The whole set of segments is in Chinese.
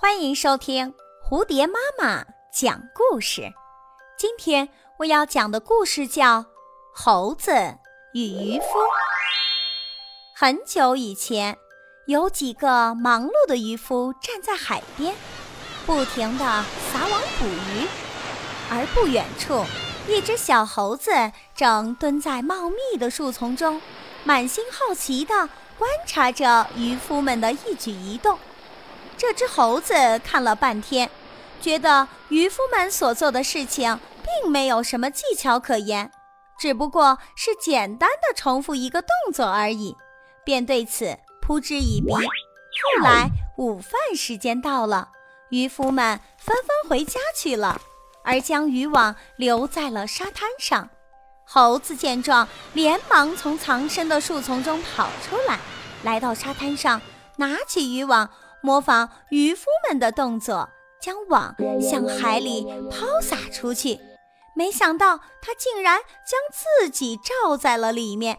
欢迎收听蝴蝶妈妈讲故事。今天我要讲的故事叫《猴子与渔夫》。很久以前，有几个忙碌的渔夫站在海边，不停地撒网捕鱼。而不远处，一只小猴子正蹲在茂密的树丛中，满心好奇地观察着渔夫们的一举一动。这只猴子看了半天，觉得渔夫们所做的事情并没有什么技巧可言，只不过是简单的重复一个动作而已，便对此嗤之以鼻。后来午饭时间到了，渔夫们纷纷回家去了，而将渔网留在了沙滩上。猴子见状，连忙从藏身的树丛中跑出来，来到沙滩上，拿起渔网。模仿渔夫们的动作，将网向海里抛洒出去。没想到他竟然将自己罩在了里面。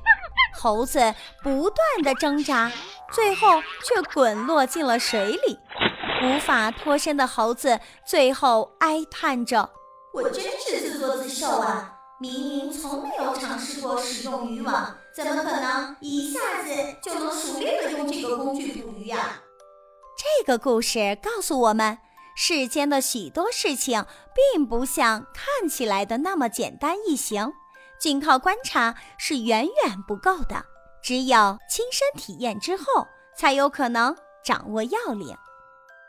猴子不断的挣扎，最后却滚落进了水里。无法脱身的猴子最后哀叹着：“我真是自作自受啊！明明从没有尝试过使用渔网，怎么可能一下子就能熟练的用这个工具捕鱼呀？”这个故事告诉我们，世间的许多事情并不像看起来的那么简单易行，仅靠观察是远远不够的，只有亲身体验之后，才有可能掌握要领。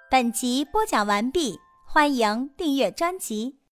本集播讲完毕，欢迎订阅专辑。